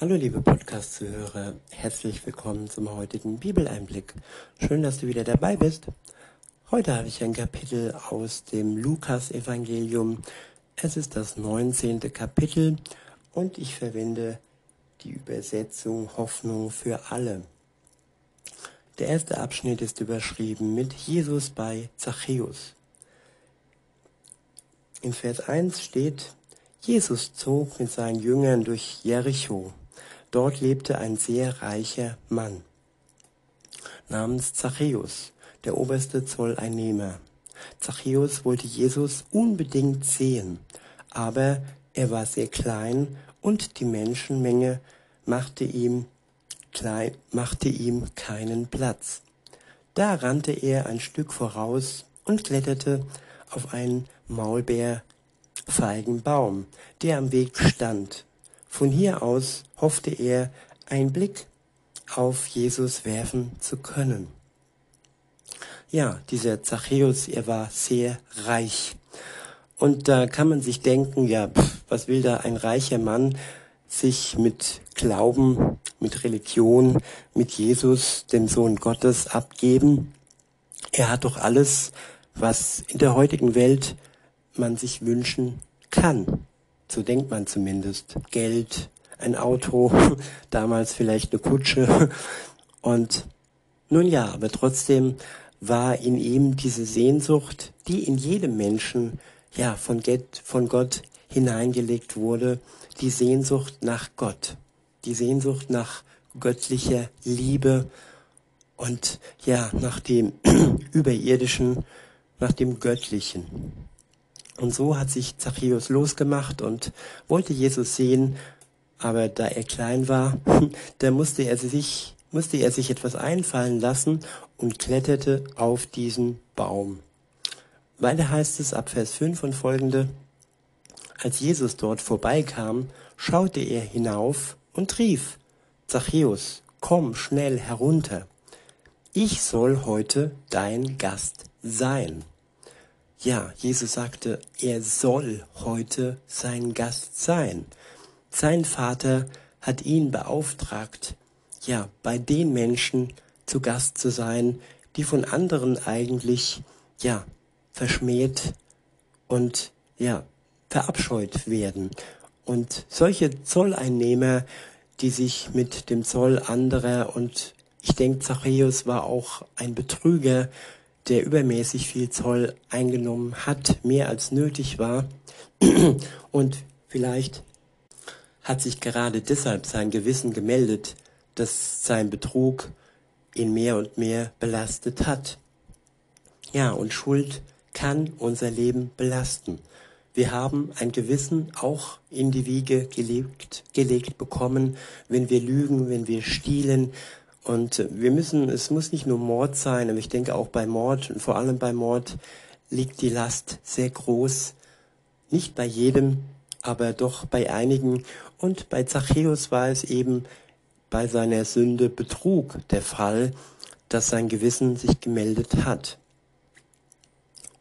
Hallo liebe Podcast-Zuhörer, herzlich willkommen zum heutigen Bibeleinblick. Schön, dass du wieder dabei bist. Heute habe ich ein Kapitel aus dem Lukas-Evangelium. Es ist das 19. Kapitel und ich verwende die Übersetzung Hoffnung für alle. Der erste Abschnitt ist überschrieben mit Jesus bei Zachäus. In Vers 1 steht, Jesus zog mit seinen Jüngern durch Jericho. Dort lebte ein sehr reicher Mann namens Zachäus, der oberste Zolleinnehmer. Zachäus wollte Jesus unbedingt sehen, aber er war sehr klein und die Menschenmenge machte ihm, klein, machte ihm keinen Platz. Da rannte er ein Stück voraus und kletterte auf einen Maulbeerfeigenbaum, der am Weg stand. Von hier aus hoffte er, einen Blick auf Jesus werfen zu können. Ja, dieser Zachäus, er war sehr reich. Und da kann man sich denken, ja, pff, was will da ein reicher Mann sich mit Glauben, mit Religion, mit Jesus, dem Sohn Gottes, abgeben? Er hat doch alles, was in der heutigen Welt man sich wünschen kann. So denkt man zumindest. Geld, ein Auto, damals vielleicht eine Kutsche. Und nun ja, aber trotzdem war in ihm diese Sehnsucht, die in jedem Menschen ja von, Gott, von Gott hineingelegt wurde, die Sehnsucht nach Gott, die Sehnsucht nach göttlicher Liebe und ja nach dem überirdischen, nach dem göttlichen. Und so hat sich Zachäus losgemacht und wollte Jesus sehen, aber da er klein war, da musste er sich, musste er sich etwas einfallen lassen und kletterte auf diesen Baum. Weiter heißt es ab Vers 5 und folgende, als Jesus dort vorbeikam, schaute er hinauf und rief, Zachäus, komm schnell herunter. Ich soll heute dein Gast sein. Ja, Jesus sagte, er soll heute sein Gast sein. Sein Vater hat ihn beauftragt, ja, bei den Menschen zu Gast zu sein, die von anderen eigentlich, ja, verschmäht und, ja, verabscheut werden. Und solche Zolleinnehmer, die sich mit dem Zoll anderer und ich denke, Zachäus war auch ein Betrüger, der übermäßig viel Zoll eingenommen hat, mehr als nötig war. Und vielleicht hat sich gerade deshalb sein Gewissen gemeldet, dass sein Betrug ihn mehr und mehr belastet hat. Ja, und Schuld kann unser Leben belasten. Wir haben ein Gewissen auch in die Wiege gelegt, gelegt bekommen, wenn wir lügen, wenn wir stiehlen. Und wir müssen, es muss nicht nur Mord sein, aber ich denke auch bei Mord und vor allem bei Mord liegt die Last sehr groß. Nicht bei jedem, aber doch bei einigen. Und bei Zachäus war es eben bei seiner Sünde Betrug der Fall, dass sein Gewissen sich gemeldet hat.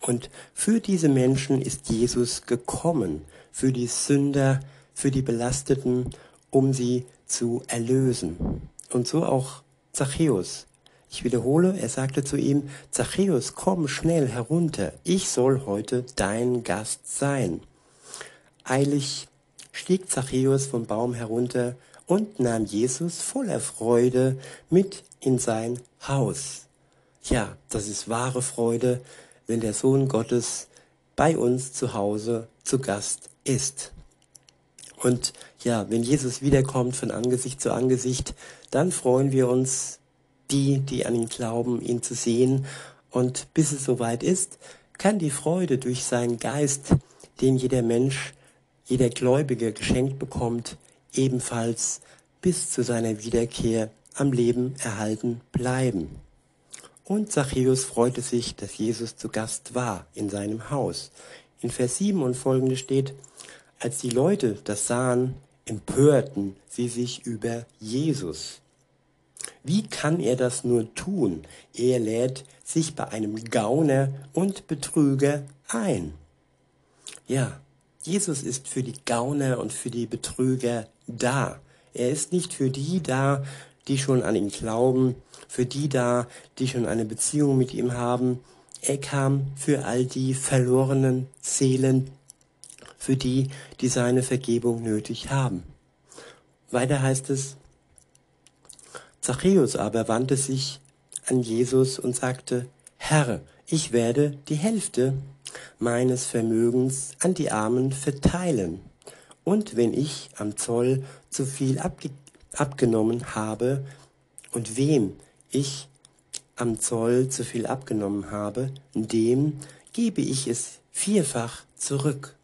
Und für diese Menschen ist Jesus gekommen, für die Sünder, für die Belasteten, um sie zu erlösen. Und so auch Zachäus. Ich wiederhole, er sagte zu ihm, Zachäus, komm schnell herunter, ich soll heute dein Gast sein. Eilig stieg Zachäus vom Baum herunter und nahm Jesus voller Freude mit in sein Haus. Ja, das ist wahre Freude, wenn der Sohn Gottes bei uns zu Hause zu Gast ist. Und ja, wenn Jesus wiederkommt von Angesicht zu Angesicht, dann freuen wir uns, die, die an ihn glauben, ihn zu sehen. Und bis es soweit ist, kann die Freude durch seinen Geist, den jeder Mensch jeder Gläubige geschenkt bekommt, ebenfalls bis zu seiner Wiederkehr am Leben erhalten bleiben. Und Zachäus freute sich, dass Jesus zu Gast war in seinem Haus. In Vers 7 und folgende steht, als die Leute das sahen, empörten sie sich über Jesus. Wie kann er das nur tun? Er lädt sich bei einem Gauner und Betrüger ein. Ja, Jesus ist für die Gauner und für die Betrüger da. Er ist nicht für die da, die schon an ihn glauben, für die da, die schon eine Beziehung mit ihm haben. Er kam für all die verlorenen Seelen, für die, die seine Vergebung nötig haben. Weiter heißt es, Zachäus aber wandte sich an Jesus und sagte, Herr, ich werde die Hälfte meines Vermögens an die Armen verteilen. Und wenn ich am Zoll zu viel abge abgenommen habe und wem ich am Zoll zu viel abgenommen habe, dem gebe ich es vierfach zurück.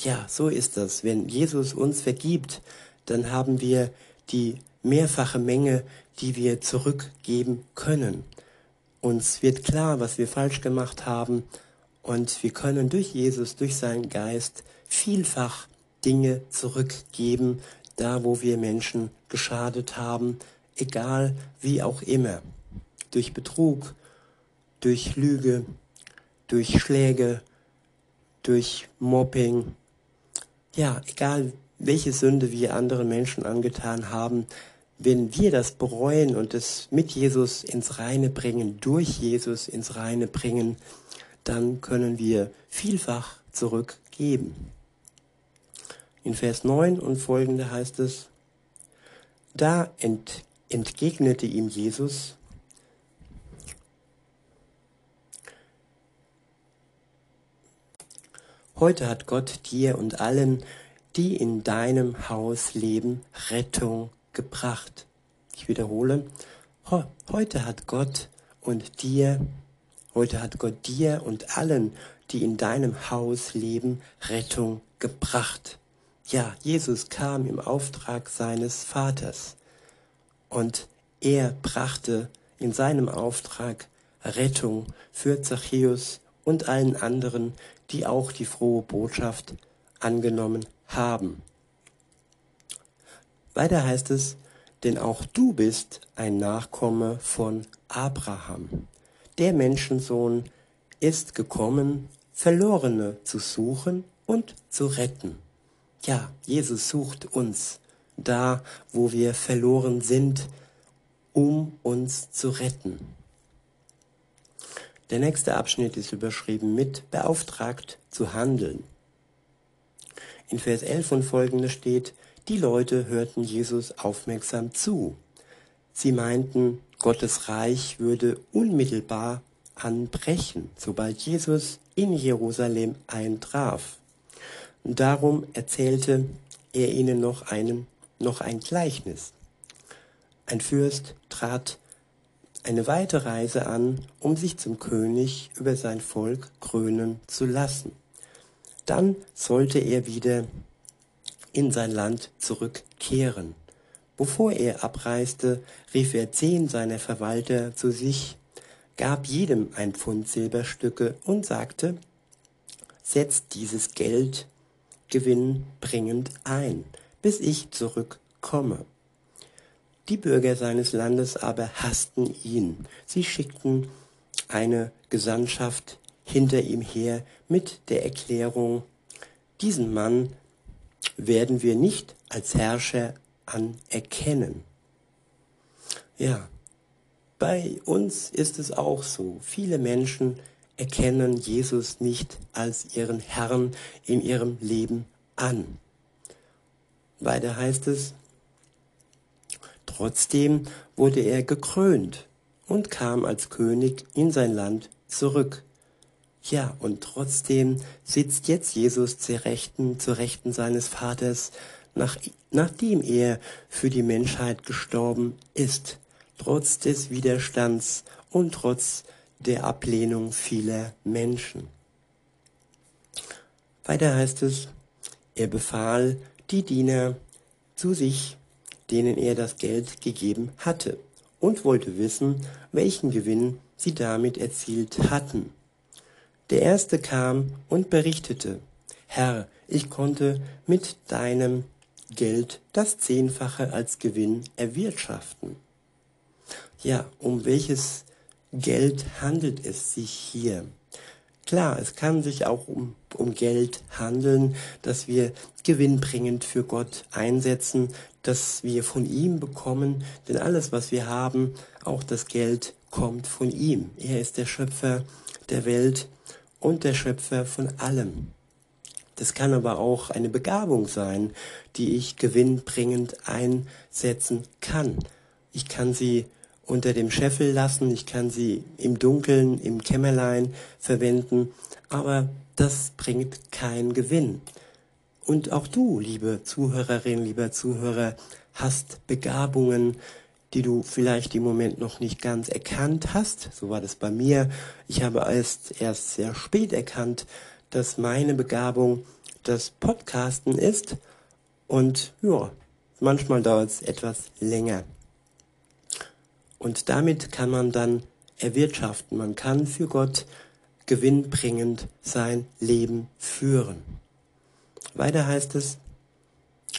Ja, so ist das. Wenn Jesus uns vergibt, dann haben wir die mehrfache Menge, die wir zurückgeben können. Uns wird klar, was wir falsch gemacht haben und wir können durch Jesus, durch seinen Geist vielfach Dinge zurückgeben, da wo wir Menschen geschadet haben, egal wie auch immer. Durch Betrug, durch Lüge, durch Schläge, durch Mobbing. Ja, egal welche Sünde wir anderen Menschen angetan haben, wenn wir das bereuen und es mit Jesus ins Reine bringen, durch Jesus ins Reine bringen, dann können wir vielfach zurückgeben. In Vers 9 und folgende heißt es, da ent, entgegnete ihm Jesus, Heute hat Gott dir und allen, die in deinem Haus leben, Rettung gebracht. Ich wiederhole, heute hat Gott und dir, heute hat Gott dir und allen, die in deinem Haus leben, Rettung gebracht. Ja, Jesus kam im Auftrag seines Vaters und er brachte in seinem Auftrag Rettung für Zachäus und allen anderen, die auch die frohe Botschaft angenommen haben. Weiter heißt es, denn auch du bist ein Nachkomme von Abraham. Der Menschensohn ist gekommen, Verlorene zu suchen und zu retten. Ja, Jesus sucht uns da, wo wir verloren sind, um uns zu retten. Der nächste Abschnitt ist überschrieben mit beauftragt zu handeln. In Vers 11 und folgende steht, die Leute hörten Jesus aufmerksam zu. Sie meinten, Gottes Reich würde unmittelbar anbrechen, sobald Jesus in Jerusalem eintraf. Darum erzählte er ihnen noch, einen, noch ein Gleichnis. Ein Fürst trat eine weite Reise an, um sich zum König über sein Volk krönen zu lassen. Dann sollte er wieder in sein Land zurückkehren. Bevor er abreiste, rief er zehn seiner Verwalter zu sich, gab jedem ein Pfund Silberstücke und sagte, setzt dieses Geld gewinnbringend ein, bis ich zurückkomme. Die Bürger seines Landes aber hassten ihn. Sie schickten eine Gesandtschaft hinter ihm her mit der Erklärung, diesen Mann werden wir nicht als Herrscher anerkennen. Ja, bei uns ist es auch so. Viele Menschen erkennen Jesus nicht als ihren Herrn in ihrem Leben an. Weiter heißt es, trotzdem wurde er gekrönt und kam als König in sein Land zurück. Ja, und trotzdem sitzt jetzt Jesus zur Rechten, zur Rechten seines Vaters, nach, nachdem er für die Menschheit gestorben ist, trotz des Widerstands und trotz der Ablehnung vieler Menschen. Weiter heißt es, er befahl die Diener zu sich, denen er das Geld gegeben hatte, und wollte wissen, welchen Gewinn sie damit erzielt hatten. Der erste kam und berichtete, Herr, ich konnte mit deinem Geld das Zehnfache als Gewinn erwirtschaften. Ja, um welches Geld handelt es sich hier? Klar, es kann sich auch um, um Geld handeln, das wir gewinnbringend für Gott einsetzen, dass wir von ihm bekommen, denn alles, was wir haben, auch das Geld, kommt von ihm. Er ist der Schöpfer der Welt und der Schöpfer von allem. Das kann aber auch eine Begabung sein, die ich gewinnbringend einsetzen kann. Ich kann sie unter dem Scheffel lassen, ich kann sie im Dunkeln, im Kämmerlein verwenden, aber das bringt keinen Gewinn. Und auch du, liebe Zuhörerin, lieber Zuhörer, hast Begabungen, die du vielleicht im Moment noch nicht ganz erkannt hast. So war das bei mir. Ich habe erst, erst sehr spät erkannt, dass meine Begabung das Podcasten ist. Und ja, manchmal dauert es etwas länger. Und damit kann man dann erwirtschaften. Man kann für Gott gewinnbringend sein Leben führen. Weiter heißt es,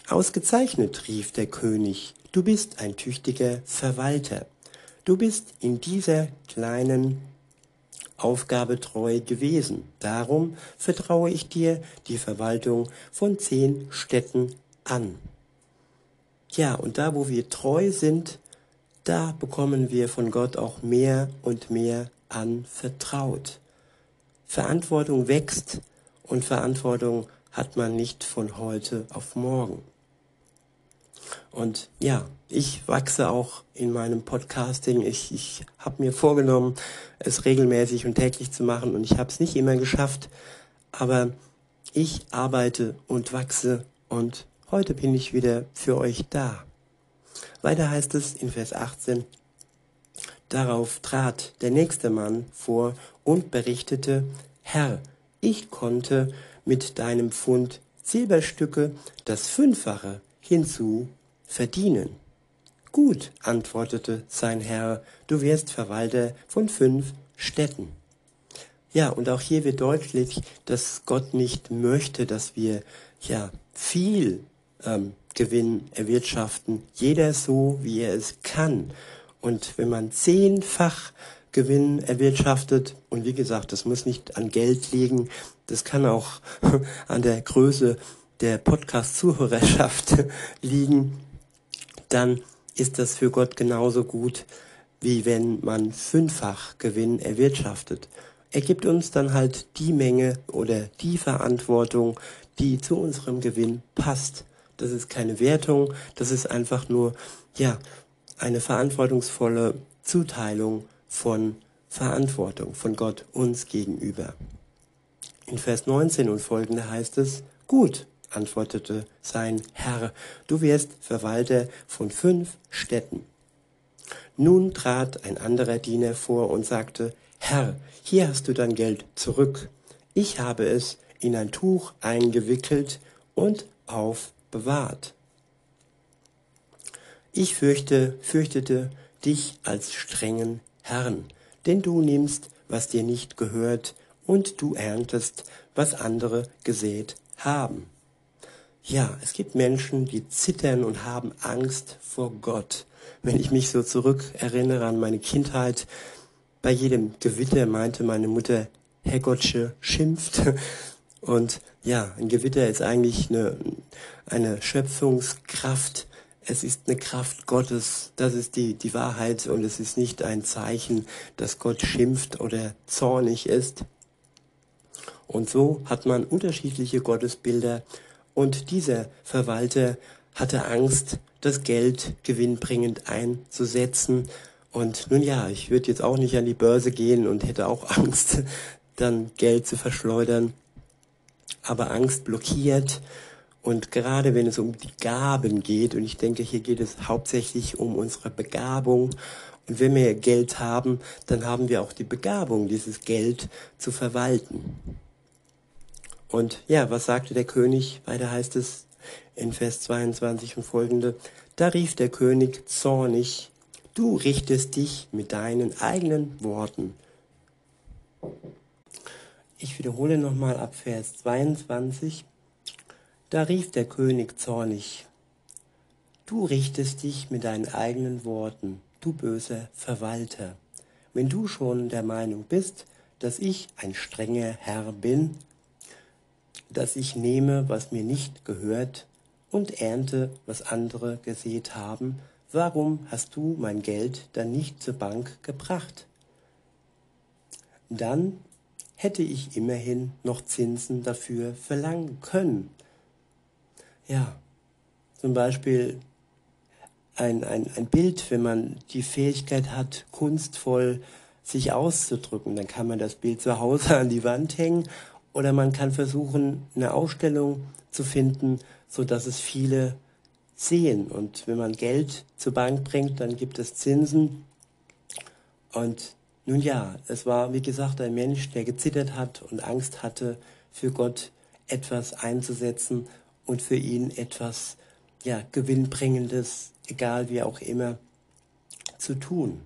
Ausgezeichnet, rief der König, du bist ein tüchtiger Verwalter. Du bist in dieser kleinen Aufgabe treu gewesen. Darum vertraue ich dir die Verwaltung von zehn Städten an. Ja, und da, wo wir treu sind, da bekommen wir von Gott auch mehr und mehr anvertraut. Verantwortung wächst und Verantwortung hat man nicht von heute auf morgen. Und ja, ich wachse auch in meinem Podcasting. Ich, ich habe mir vorgenommen, es regelmäßig und täglich zu machen und ich habe es nicht immer geschafft. Aber ich arbeite und wachse und heute bin ich wieder für euch da. Weiter heißt es in Vers 18, Darauf trat der nächste Mann vor und berichtete, Herr, ich konnte mit deinem Pfund Silberstücke das Fünffache hinzu verdienen. Gut, antwortete sein Herr, du wirst Verwalter von fünf Städten. Ja, und auch hier wird deutlich, dass Gott nicht möchte, dass wir ja viel ähm, Gewinn erwirtschaften, jeder so, wie er es kann. Und wenn man zehnfach Gewinn erwirtschaftet, und wie gesagt, das muss nicht an Geld liegen, das kann auch an der Größe der Podcast-Zuhörerschaft liegen, dann ist das für Gott genauso gut, wie wenn man fünffach Gewinn erwirtschaftet. Er gibt uns dann halt die Menge oder die Verantwortung, die zu unserem Gewinn passt. Das ist keine Wertung, das ist einfach nur, ja, eine verantwortungsvolle Zuteilung von Verantwortung von Gott uns gegenüber. In Vers 19 und folgende heißt es, gut, antwortete sein Herr, du wirst Verwalter von fünf Städten. Nun trat ein anderer Diener vor und sagte, Herr, hier hast du dein Geld zurück. Ich habe es in ein Tuch eingewickelt und aufbewahrt. Ich fürchte, fürchtete dich als strengen Herrn, denn du nimmst, was dir nicht gehört, und du erntest, was andere gesät haben. Ja, es gibt Menschen, die zittern und haben Angst vor Gott. Wenn ich mich so zurückerinnere an meine Kindheit, bei jedem Gewitter meinte meine Mutter, Herr Gottsche schimpft. Und ja, ein Gewitter ist eigentlich eine, eine Schöpfungskraft. Es ist eine Kraft Gottes. Das ist die, die Wahrheit. Und es ist nicht ein Zeichen, dass Gott schimpft oder zornig ist. Und so hat man unterschiedliche Gottesbilder und dieser Verwalter hatte Angst, das Geld gewinnbringend einzusetzen. Und nun ja, ich würde jetzt auch nicht an die Börse gehen und hätte auch Angst, dann Geld zu verschleudern. Aber Angst blockiert. Und gerade wenn es um die Gaben geht, und ich denke, hier geht es hauptsächlich um unsere Begabung. Und wenn wir Geld haben, dann haben wir auch die Begabung, dieses Geld zu verwalten. Und ja, was sagte der König? Weiter heißt es in Vers 22 und folgende. Da rief der König zornig, du richtest dich mit deinen eigenen Worten. Ich wiederhole nochmal ab Vers 22. Da rief der König zornig, du richtest dich mit deinen eigenen Worten, du böser Verwalter. Wenn du schon der Meinung bist, dass ich ein strenger Herr bin, dass ich nehme, was mir nicht gehört und ernte, was andere gesät haben. Warum hast du mein Geld dann nicht zur Bank gebracht? Dann hätte ich immerhin noch Zinsen dafür verlangen können. Ja, zum Beispiel ein, ein, ein Bild, wenn man die Fähigkeit hat, kunstvoll sich auszudrücken, dann kann man das Bild zu Hause an die Wand hängen oder man kann versuchen, eine Ausstellung zu finden, so dass es viele sehen. Und wenn man Geld zur Bank bringt, dann gibt es Zinsen. Und nun ja, es war, wie gesagt, ein Mensch, der gezittert hat und Angst hatte, für Gott etwas einzusetzen und für ihn etwas, ja, Gewinnbringendes, egal wie auch immer, zu tun.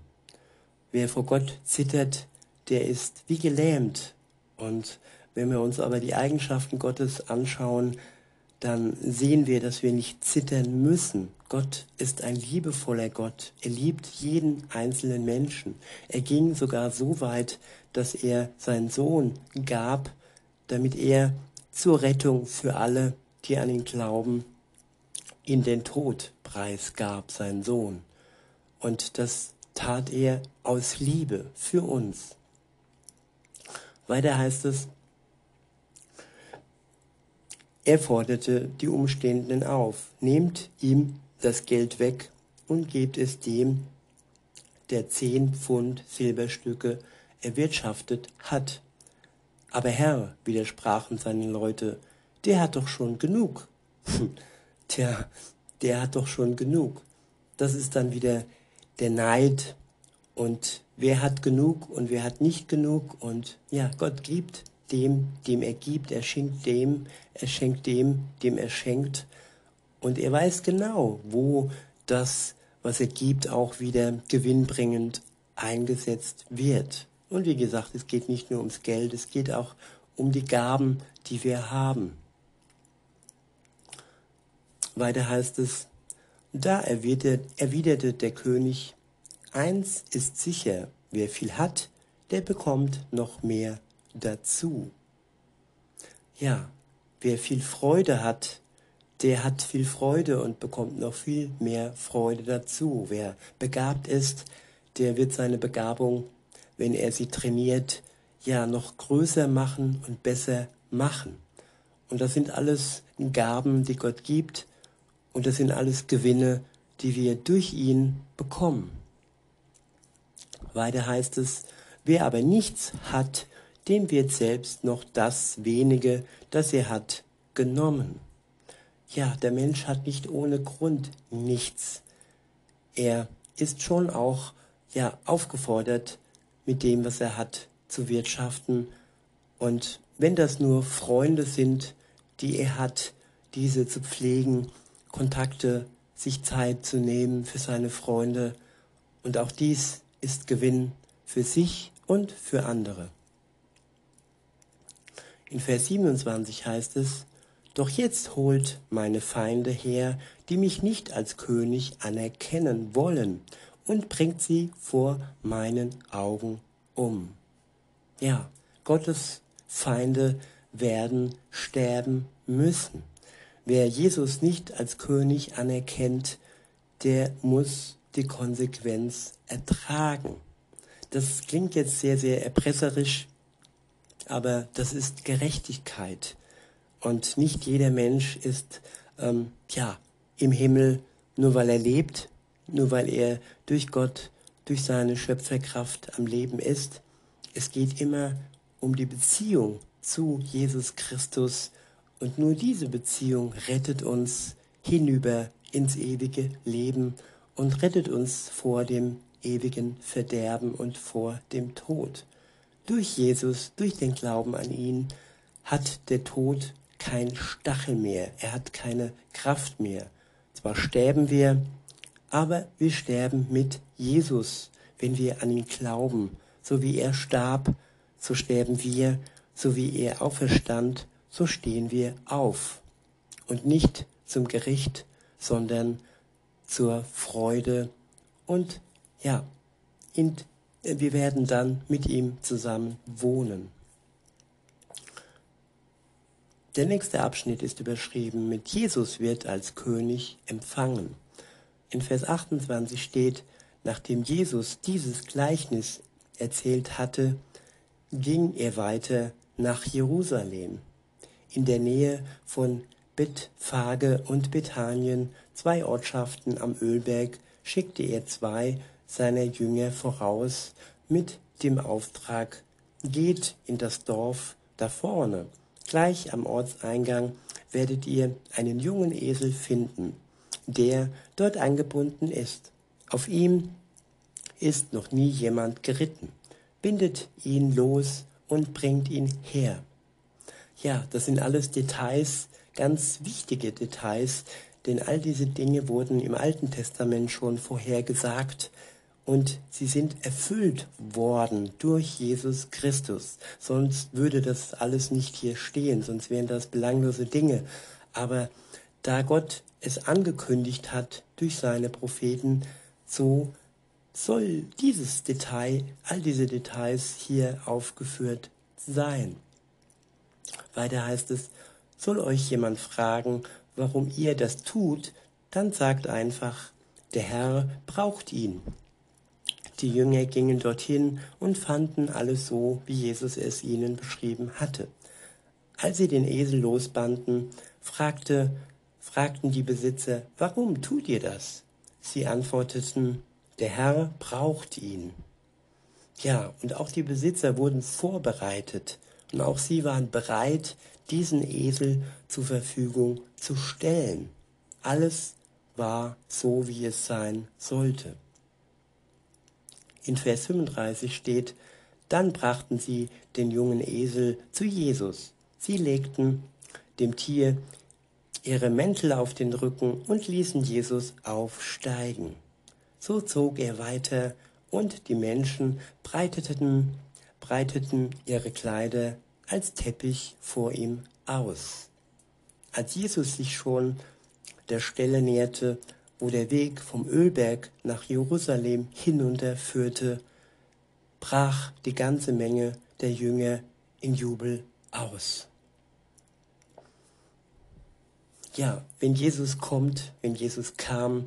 Wer vor Gott zittert, der ist wie gelähmt. Und wenn wir uns aber die Eigenschaften Gottes anschauen, dann sehen wir, dass wir nicht zittern müssen. Gott ist ein liebevoller Gott. Er liebt jeden einzelnen Menschen. Er ging sogar so weit, dass er seinen Sohn gab, damit er zur Rettung für alle, die an ihn glauben, in den Tod preisgab, seinen Sohn. Und das tat er aus Liebe für uns. Weiter heißt es, er forderte die Umstehenden auf, nehmt ihm das Geld weg und gebt es dem, der zehn Pfund Silberstücke erwirtschaftet hat. Aber Herr, widersprachen seine Leute, der hat doch schon genug. Tja, der hat doch schon genug. Das ist dann wieder der Neid und wer hat genug und wer hat nicht genug und ja, Gott gibt dem, dem er gibt, er schenkt dem, er schenkt dem, dem er schenkt. Und er weiß genau, wo das, was er gibt, auch wieder gewinnbringend eingesetzt wird. Und wie gesagt, es geht nicht nur ums Geld, es geht auch um die Gaben, die wir haben. Weiter heißt es, da erwiderte, erwiderte der König, eins ist sicher, wer viel hat, der bekommt noch mehr dazu. Ja, wer viel Freude hat, der hat viel Freude und bekommt noch viel mehr Freude dazu. Wer begabt ist, der wird seine Begabung, wenn er sie trainiert, ja noch größer machen und besser machen. Und das sind alles Gaben, die Gott gibt und das sind alles Gewinne, die wir durch ihn bekommen. Weiter heißt es, wer aber nichts hat, dem wird selbst noch das wenige, das er hat, genommen. Ja, der Mensch hat nicht ohne Grund nichts. Er ist schon auch ja aufgefordert, mit dem, was er hat, zu wirtschaften. Und wenn das nur Freunde sind, die er hat, diese zu pflegen, Kontakte, sich Zeit zu nehmen für seine Freunde. Und auch dies ist Gewinn für sich und für andere. In Vers 27 heißt es, Doch jetzt holt meine Feinde her, die mich nicht als König anerkennen wollen, und bringt sie vor meinen Augen um. Ja, Gottes Feinde werden sterben müssen. Wer Jesus nicht als König anerkennt, der muss die Konsequenz ertragen. Das klingt jetzt sehr, sehr erpresserisch, aber das ist Gerechtigkeit. Und nicht jeder Mensch ist ähm, ja im Himmel, nur weil er lebt, nur weil er durch Gott, durch seine Schöpferkraft am Leben ist. Es geht immer um die Beziehung zu Jesus Christus und nur diese Beziehung rettet uns hinüber ins ewige Leben und rettet uns vor dem ewigen Verderben und vor dem Tod. Durch Jesus, durch den Glauben an ihn, hat der Tod kein Stachel mehr, er hat keine Kraft mehr. Zwar sterben wir, aber wir sterben mit Jesus, wenn wir an ihn glauben. So wie er starb, so sterben wir, so wie er auferstand, so stehen wir auf. Und nicht zum Gericht, sondern zur Freude und ja, in wir werden dann mit ihm zusammen wohnen. Der nächste Abschnitt ist überschrieben mit Jesus wird als König empfangen. In Vers 28 steht, nachdem Jesus dieses Gleichnis erzählt hatte, ging er weiter nach Jerusalem. In der Nähe von Bethphage und Bethanien, zwei Ortschaften am Ölberg, schickte er zwei seiner Jünger voraus mit dem Auftrag, geht in das Dorf da vorne. Gleich am Ortseingang werdet ihr einen jungen Esel finden, der dort angebunden ist. Auf ihm ist noch nie jemand geritten. Bindet ihn los und bringt ihn her. Ja, das sind alles Details, ganz wichtige Details, denn all diese Dinge wurden im Alten Testament schon vorhergesagt und sie sind erfüllt worden durch Jesus Christus. Sonst würde das alles nicht hier stehen, sonst wären das belanglose Dinge. Aber da Gott es angekündigt hat durch seine Propheten, so soll dieses Detail, all diese Details hier aufgeführt sein. Weiter heißt es, soll euch jemand fragen, warum ihr das tut, dann sagt einfach, der Herr braucht ihn. Die Jünger gingen dorthin und fanden alles so, wie Jesus es ihnen beschrieben hatte. Als sie den Esel losbanden, fragte, fragten die Besitzer, warum tut ihr das? Sie antworteten, der Herr braucht ihn. Ja, und auch die Besitzer wurden vorbereitet auch sie waren bereit, diesen Esel zur Verfügung zu stellen. Alles war so, wie es sein sollte. In Vers 35 steht, dann brachten sie den jungen Esel zu Jesus. Sie legten dem Tier ihre Mäntel auf den Rücken und ließen Jesus aufsteigen. So zog er weiter und die Menschen breiteten, breiteten ihre Kleider als Teppich vor ihm aus. Als Jesus sich schon der Stelle näherte, wo der Weg vom Ölberg nach Jerusalem hinunterführte, brach die ganze Menge der Jünger in Jubel aus. Ja, wenn Jesus kommt, wenn Jesus kam,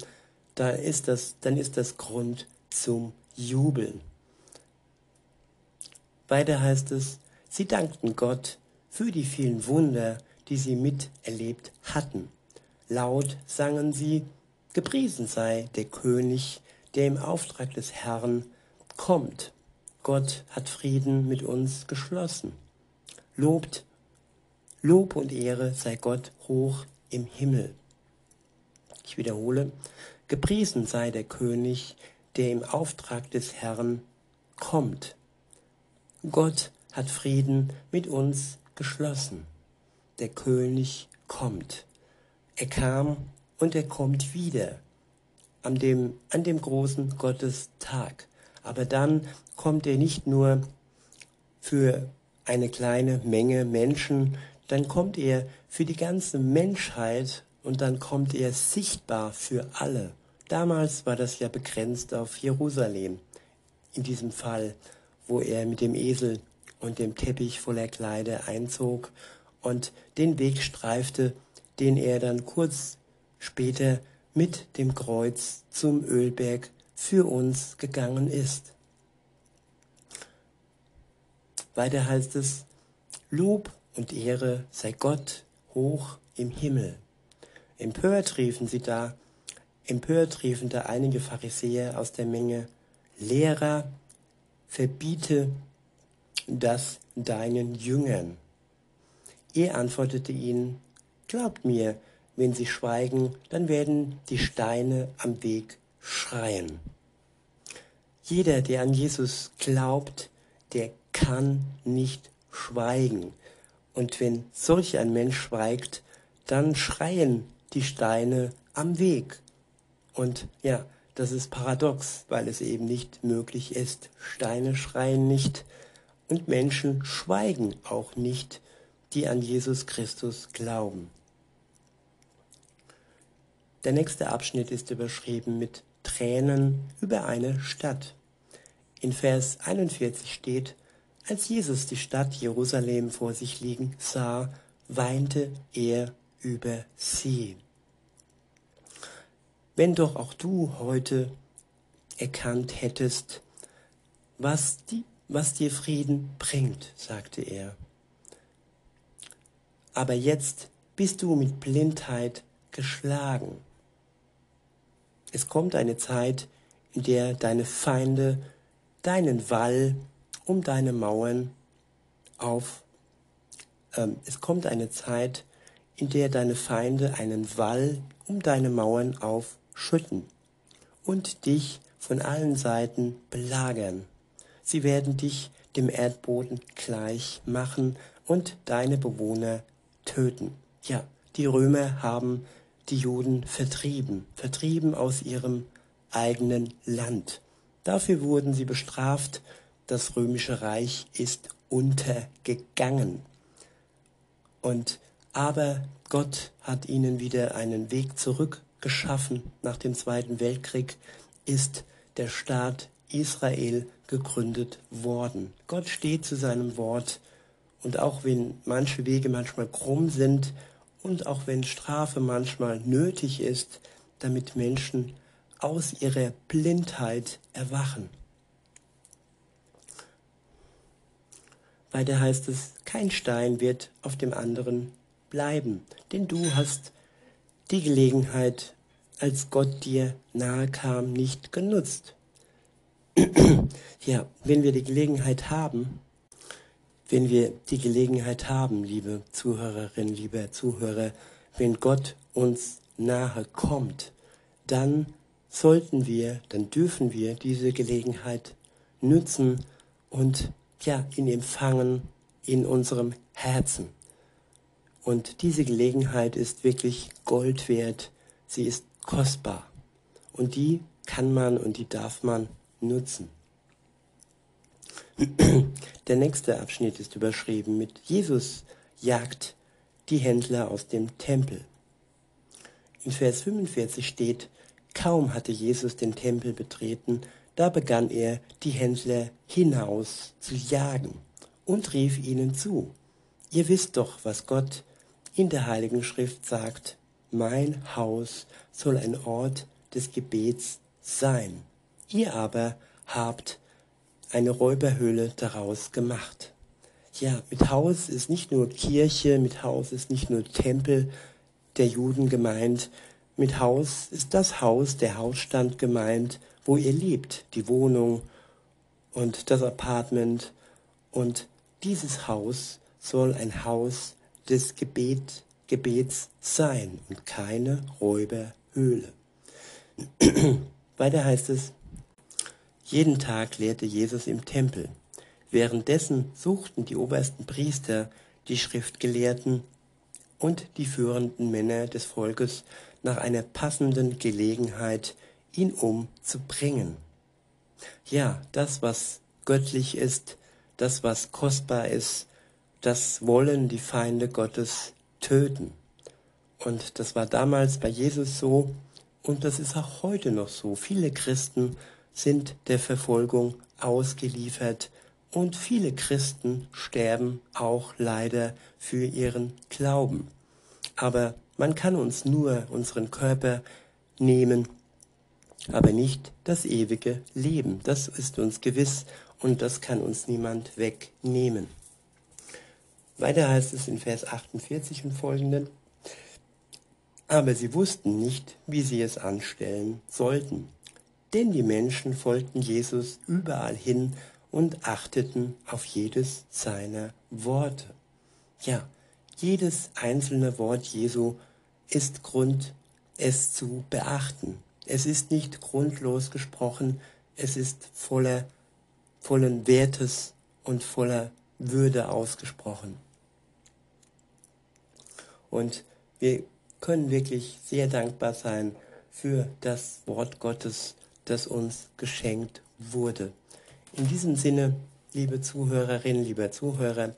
da ist das, dann ist das Grund zum Jubeln. Weiter heißt es, sie dankten Gott für die vielen Wunder, die sie miterlebt hatten. Laut sangen sie, Gepriesen sei der König, der im Auftrag des Herrn kommt. Gott hat Frieden mit uns geschlossen. Lobt, Lob und Ehre sei Gott hoch im Himmel. Ich wiederhole, gepriesen sei der König, der im Auftrag des Herrn kommt. Gott hat Frieden mit uns geschlossen. Der König kommt. Er kam und er kommt wieder an dem, an dem großen Gottestag. Aber dann kommt er nicht nur für eine kleine Menge Menschen, dann kommt er für die ganze Menschheit und dann kommt er sichtbar für alle. Damals war das ja begrenzt auf Jerusalem, in diesem Fall, wo er mit dem Esel und dem Teppich voller Kleider einzog und den Weg streifte, den er dann kurz später mit dem Kreuz zum Ölberg für uns gegangen ist. Weiter heißt es, Lob und Ehre sei Gott hoch im Himmel. Empört riefen sie da, empört riefen da einige Pharisäer aus der Menge, Lehrer, verbiete das deinen Jüngern. Er antwortete ihnen, Glaubt mir, wenn sie schweigen, dann werden die Steine am Weg schreien. Jeder, der an Jesus glaubt, der kann nicht schweigen. Und wenn solch ein Mensch schweigt, dann schreien die Steine am Weg. Und ja, das ist paradox, weil es eben nicht möglich ist. Steine schreien nicht und Menschen schweigen auch nicht, die an Jesus Christus glauben. Der nächste Abschnitt ist überschrieben mit Tränen über eine Stadt. In Vers 41 steht, als Jesus die Stadt Jerusalem vor sich liegen sah, weinte er über sie. Wenn doch auch du heute erkannt hättest, was, die, was dir Frieden bringt, sagte er. Aber jetzt bist du mit Blindheit geschlagen. Es kommt eine Zeit, in der deine Feinde deinen Wall um deine Mauern auf. Ähm, es kommt eine Zeit, in der deine Feinde einen Wall um deine Mauern aufschütten und dich von allen Seiten belagern. Sie werden dich dem Erdboden gleich machen und deine Bewohner töten. Ja, die Römer haben die Juden vertrieben, vertrieben aus ihrem eigenen Land. Dafür wurden sie bestraft. Das römische Reich ist untergegangen. Und aber Gott hat ihnen wieder einen Weg zurück geschaffen. Nach dem Zweiten Weltkrieg ist der Staat Israel gegründet worden. Gott steht zu seinem Wort und auch wenn manche Wege manchmal krumm sind und auch wenn Strafe manchmal nötig ist, damit Menschen aus ihrer Blindheit erwachen. Weiter heißt es, kein Stein wird auf dem anderen bleiben, denn du hast die Gelegenheit, als Gott dir nahe kam, nicht genutzt. Ja, wenn wir die Gelegenheit haben, wenn wir die Gelegenheit haben, liebe Zuhörerin, lieber Zuhörer, wenn Gott uns nahe kommt, dann sollten wir, dann dürfen wir diese Gelegenheit nützen und ja, ihn empfangen in unserem Herzen. Und diese Gelegenheit ist wirklich Gold wert. Sie ist kostbar. Und die kann man und die darf man nutzen. Der nächste Abschnitt ist überschrieben mit Jesus jagt die Händler aus dem Tempel. In Vers 45 steht, kaum hatte Jesus den Tempel betreten, da begann er, die Händler hinaus zu jagen und rief ihnen zu, ihr wisst doch, was Gott in der Heiligen Schrift sagt, mein Haus soll ein Ort des Gebets sein. Ihr aber habt eine Räuberhöhle daraus gemacht. Ja, mit Haus ist nicht nur Kirche, mit Haus ist nicht nur Tempel der Juden gemeint, mit Haus ist das Haus, der Hausstand gemeint, wo ihr lebt, die Wohnung und das Apartment. Und dieses Haus soll ein Haus des Gebet, Gebets sein und keine Räuberhöhle. Weiter heißt es, jeden Tag lehrte Jesus im Tempel. Währenddessen suchten die obersten Priester, die Schriftgelehrten und die führenden Männer des Volkes nach einer passenden Gelegenheit, ihn umzubringen. Ja, das, was göttlich ist, das, was kostbar ist, das wollen die Feinde Gottes töten. Und das war damals bei Jesus so und das ist auch heute noch so. Viele Christen sind der Verfolgung ausgeliefert und viele Christen sterben auch leider für ihren Glauben. Aber man kann uns nur unseren Körper nehmen, aber nicht das ewige Leben. Das ist uns gewiss und das kann uns niemand wegnehmen. Weiter heißt es in Vers 48 und folgenden, aber sie wussten nicht, wie sie es anstellen sollten. Denn die Menschen folgten Jesus überall hin und achteten auf jedes seiner Worte. Ja, jedes einzelne Wort Jesu ist Grund, es zu beachten. Es ist nicht grundlos gesprochen, es ist voller, vollen Wertes und voller Würde ausgesprochen. Und wir können wirklich sehr dankbar sein für das Wort Gottes, das uns geschenkt wurde. In diesem Sinne, liebe Zuhörerinnen, lieber Zuhörer,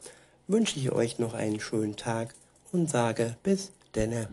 wünsche ich euch noch einen schönen Tag und sage bis denne.